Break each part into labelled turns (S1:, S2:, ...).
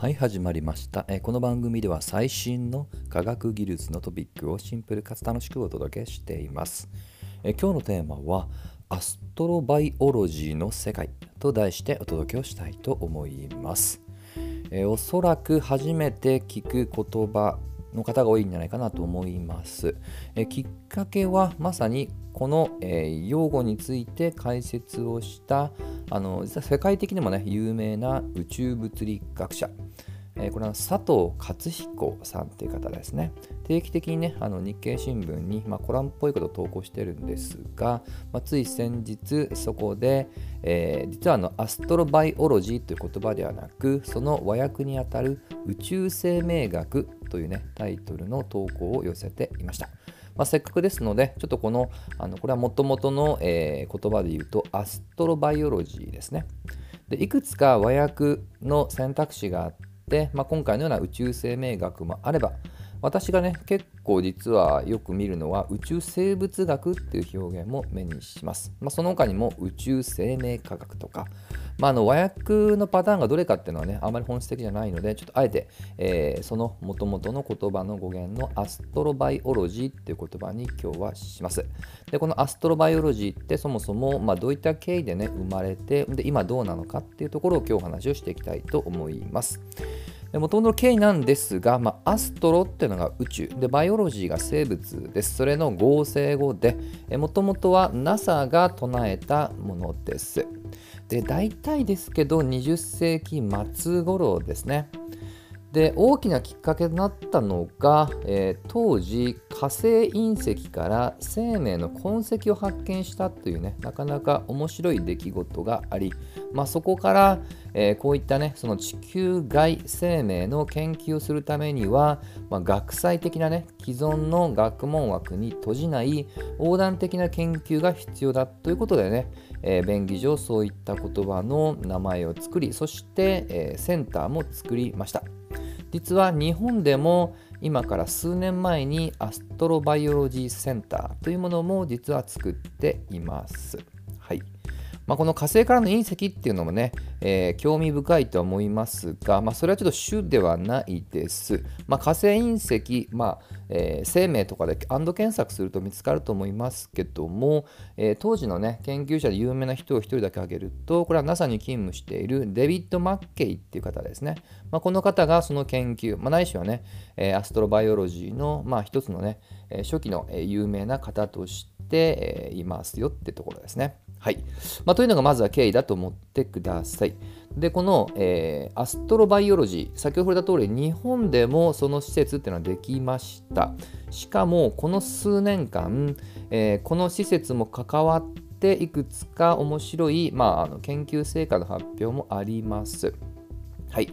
S1: はい始まりました。えこの番組では最新の科学技術のトピックをシンプルかつ楽しくお届けしています。え今日のテーマはアストロバイオロジーの世界と題してお届けをしたいと思います。えおそらく初めて聞く言葉の方が多いんじゃないかなと思います。えきっかけはまさにこの、えー、用語について解説をしたあの実は世界的にもね有名な宇宙物理学者、え、これは佐藤勝彦さんっていう方ですね定期的にねあの日経新聞に、まあ、コラムっぽいことを投稿してるんですが、まあ、つい先日そこで、えー、実はあのアストロバイオロジーという言葉ではなくその和訳にあたる宇宙生命学というねタイトルの投稿を寄せていました。まあ、せっかくですので、ちょっとこの、あのこれはもともとの、えー、言葉で言うと、アストロバイオロジーですね。でいくつか和訳の選択肢があって、まあ、今回のような宇宙生命学もあれば、私がね結構実はよく見るのは宇宙生物学っていう表現も目にします、まあ、その他にも宇宙生命科学とか、まあ、あの和訳のパターンがどれかっていうのはねあまり本質的じゃないのでちょっとあえて、えー、そのもともとの言葉の語源のアストロバイオロジーっていう言葉に今日はします。でこのアストロバイオロジーってそもそも、まあ、どういった経緯でね生まれてで今どうなのかっていうところを今日お話をしていきたいと思います。もともとの経緯なんですが、まあ、アストロっていうのが宇宙。でバイオロジーが生物です。それの合成語でもともとは NASA が唱えたものです。で大体ですけど20世紀末頃ですね。で大きなきっかけとなったのが、えー、当時火星隕石から生命の痕跡を発見したというねなかなか面白い出来事があり、まあ、そこから、えー、こういったねその地球外生命の研究をするためには、まあ、学際的なね既存の学問枠に閉じない横断的な研究が必要だということでね、えー、便宜上そういった言葉の名前を作りそして、えセンターも作りました。実は日本でも今から数年前にアストロバイオロジーセンターというものも実は作っています。まあ、この火星からの隕石っていうのもね、えー、興味深いと思いますが、まあ、それはちょっと主ではないです。まあ、火星隕石、まあえー、生命とかでアンド検索すると見つかると思いますけども、えー、当時の、ね、研究者で有名な人を1人だけ挙げるとこれは NASA に勤務しているデビッド・マッケイっていう方ですね。まあ、この方がその研究、まあ、ないしはね、え、アストロバイオロジーの、まあ、一つのね、初期の、有名な方として、いますよってところですね。はいまあ、というのがまずは経緯だと思ってください。で、この、えー、アストロバイオロジー、先ほど触れた通り、日本でもその施設っていうのはできました。しかも、この数年間、えー、この施設も関わっていくつか面白い、まあ、あの研究成果の発表もあります。はい。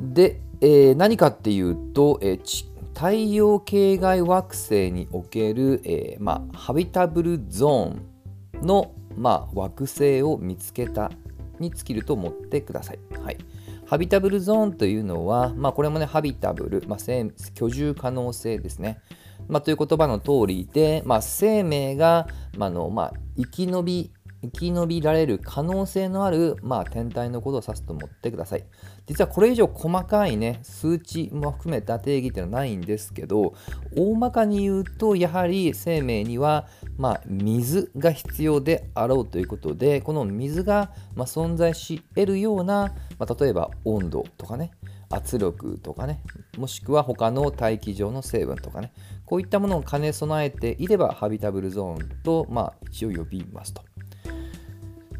S1: で、えー、何かっていうと、えー、太陽系外惑星における、えーまあ、ハビタブルゾーンの、まあ、惑星を見つけたに尽きると思ってください。はい、ハビタブルゾーンというのは、まあ、これもね、ハビタブル、まあ、居住可能性ですね。まあ、という言葉の通りで、まあ、生命が、まあのまあ、生き延び生き延びられる可能性のある、まあ、天体のことを指すと思ってください。実はこれ以上細かいね、数値も含めた定義っていうのはないんですけど、大まかに言うと、やはり生命には、まあ、水が必要であろうということで、この水が、まあ、存在し得るような、まあ、例えば温度とかね、圧力とかね、もしくは他の大気上の成分とかね、こういったものを兼ね備えていれば、ハビタブルゾーンと、まあ、一応呼びますと。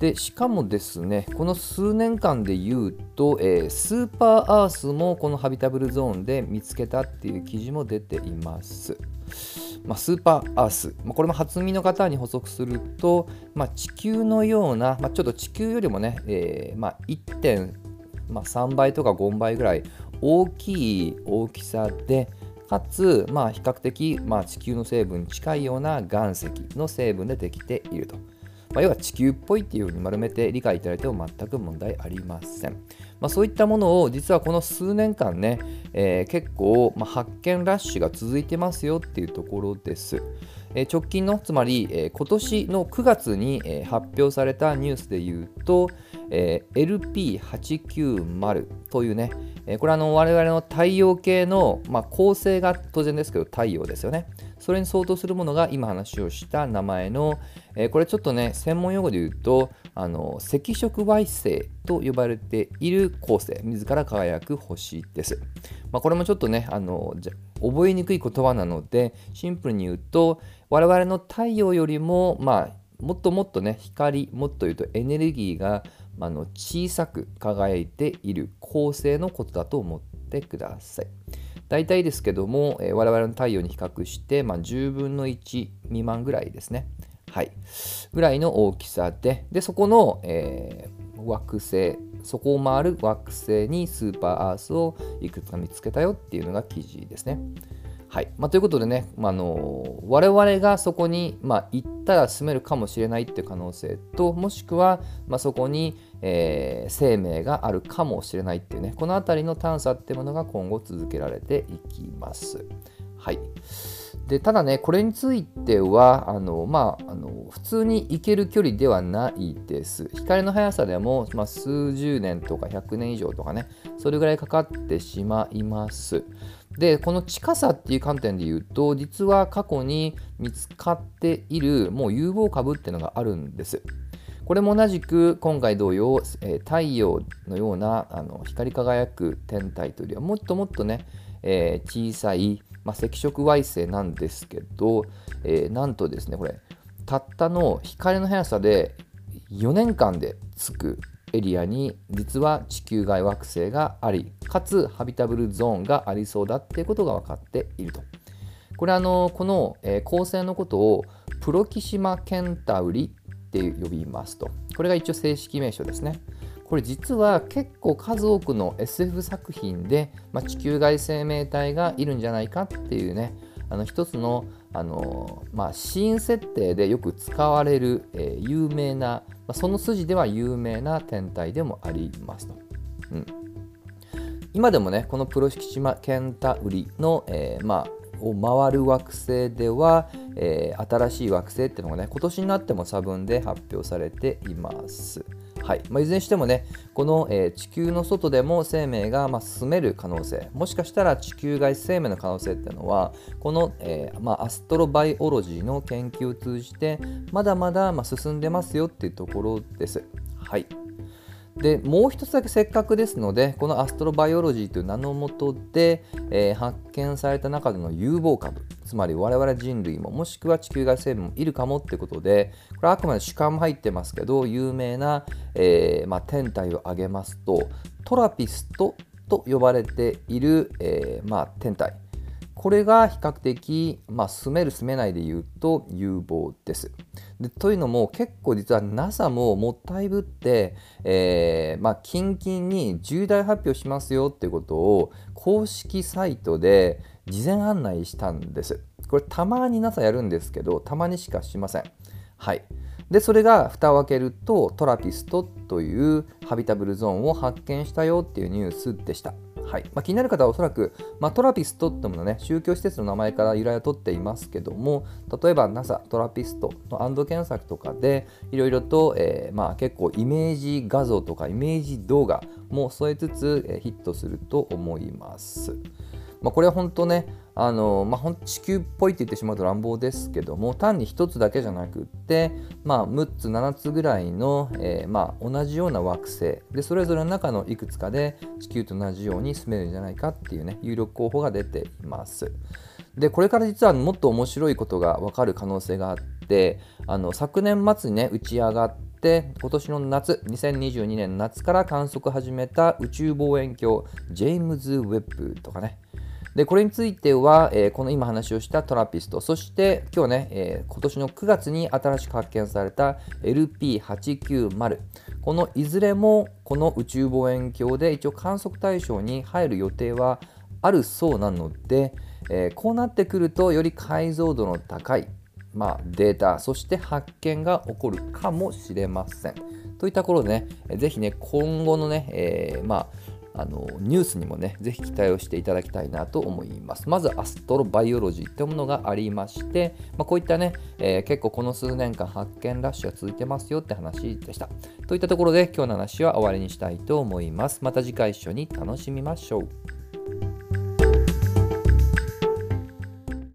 S1: でしかもですねこの数年間で言うと、えー、スーパーアースもこのハビタブルゾーンで見つけたっていう記事も出ています。まあ、スーパーアース、まあ、これも初耳の方に補足すると、まあ、地球のような、ま、ちょっと地球よりもね、えーまあ、1.3倍とか5倍ぐらい大きい大きさでかつ、まあ、比較的、まあ、地球の成分に近いような岩石の成分でできていると。まあ、要は地球っぽいっていうふうに丸めて理解いただいても全く問題ありません。まあ、そういったものを実はこの数年間ね、えー、結構、ま、発見ラッシュが続いてますよっていうところです。え直近のつまり、え今年の9月に、え発表されたニュースでいうと、え LP890 というね、えこれはあの我々の太陽系の、まあ、構成が当然ですけど太陽ですよね。それに相当するものが今話をした名前の、えこれちょっとね専門用語で言うとあの赤色矮星と呼ばれている恒星自ら輝く星です。まあ、これもちょっとねあのじゃ覚えにくい言葉なのでシンプルに言うと我々の太陽よりもまあもっともっとね光もっと言うとエネルギーがあの小さく輝いている恒星のことだと思ってください。大体ですけども、え、我々の太陽に比較して、まあ、10分の1未満ぐらいですね。はい。ぐらいの大きさで、でそこの、えー、惑星、そこを回る惑星にスーパーアースをいくつか見つけたよっていうのが記事ですね。はいまあ、ということでね、まあ、の我々がそこに、まあ、行ったら住めるかもしれないっていう可能性ともしくは、まあ、そこに、えー、生命があるかもしれないっていうねこの辺りの探査っていうものが今後続けられていきます。はいでただね、これについては、あのまあ、あの普通に行ける距離ではないです。光の速さでも、まあ、数十年とか100年以上とかね、それぐらいかかってしまいます。で、この近さっていう観点で言うと、実は過去に見つかっているもう有望株っていうのがあるんです。これも同じく今回同様、えー、太陽のようなあの光り輝く天体というよりはもっともっとね、えー、小さい、まあ、赤色矮星なんですけど、えー、なんとですねこれたったの光の速さで4年間で着くエリアに実は地球外惑星がありかつハビタブルゾーンがありそうだっていうことが分かっていると。これあのこの、えー、構成のことをプロキシマケンタウリって呼びますと。これが一応正式名称ですね。これ実は結構数多くの SF 作品で、まあ、地球外生命体がいるんじゃないかっていうねあの一つのあの、まあ、シーン設定でよく使われる、えー、有名な、まあ、その筋では有名な天体でもありますと。うん今でもねこのプロシキシマケンタウリの、えー、まあを回る惑星では、えー、新しい惑星っていうのがね今年になっても差分で発表されています。はいまあ、いずれにしてもねこの、えー、地球の外でも生命が、まあ、住める可能性もしかしたら地球外生命の可能性っていうのはこの、えー、まあ、アストロバイオロジーの研究を通じてまだまだ、ま進んでますよっていうところです。はいでもう一つだけせっかくですのでこのアストロバイオロジーという名のもとで、えー、発見された中での有望株つまり我々人類ももしくは地球外生命もいるかもってことでこれはあくまで主観も入ってますけど有名な、えー、まあ、天体を挙げますとトラピストと呼ばれている、えー、まあ、天体。これが比較的、まあ、住める住めないでいうと有望です。でというのも結構実は NASA ももったいぶって、えーまあ、近々に重大発表しますよっていうことを公式サイトで事前案内したんです。これたまに NASA やるんですけどたまにしかしません。はい。でそれが蓋を開けるとトラピストというハビタブルゾーンを発見したよっていうニュースでした。はいまあ、気になる方はおそらく、まあ、トラピストってものね宗教施設の名前から由来を取っていますけども例えば NASA トラピストのアンド検索とかでいろいろと、えー、まあ、結構イメージ画像とかイメージ動画も添えつつ、えー、ヒットすると思います。まあ、これは本当ねあの、まあ、地球っぽいって言ってしまうと乱暴ですけども単に1つだけじゃなくって、まあ、6つ7つぐらいの、えー、まあ、同じような惑星でそれぞれの中のいくつかで地球と同じように住めるんじゃないかっていうね有力候補が出ています。でこれから実はもっと面白いことが分かる可能性があってあの昨年末にね打ち上がって今年の夏2022年夏から観測始めた宇宙望遠鏡ジェームズ・ウェッブとかねでこれについては、えー、この今話をしたトラピストそして今日ね、えー、今年の9月に新しく発見された LP890 このいずれもこの宇宙望遠鏡で一応観測対象に入る予定はあるそうなので、えー、こうなってくるとより解像度の高い、まあ、データそして発見が起こるかもしれません。といったところでね、ぜひね、今後のね、えー、まああのニュースにもねぜひ期待をしていただきたいなと思います。まずアストロバイオロジーというものがありまして、まあ、こういったね、えー、結構この数年間発見ラッシュが続いてますよって話でした。といったところで今日の話は終わりにしたいと思います。また次回一緒に楽しみましょう。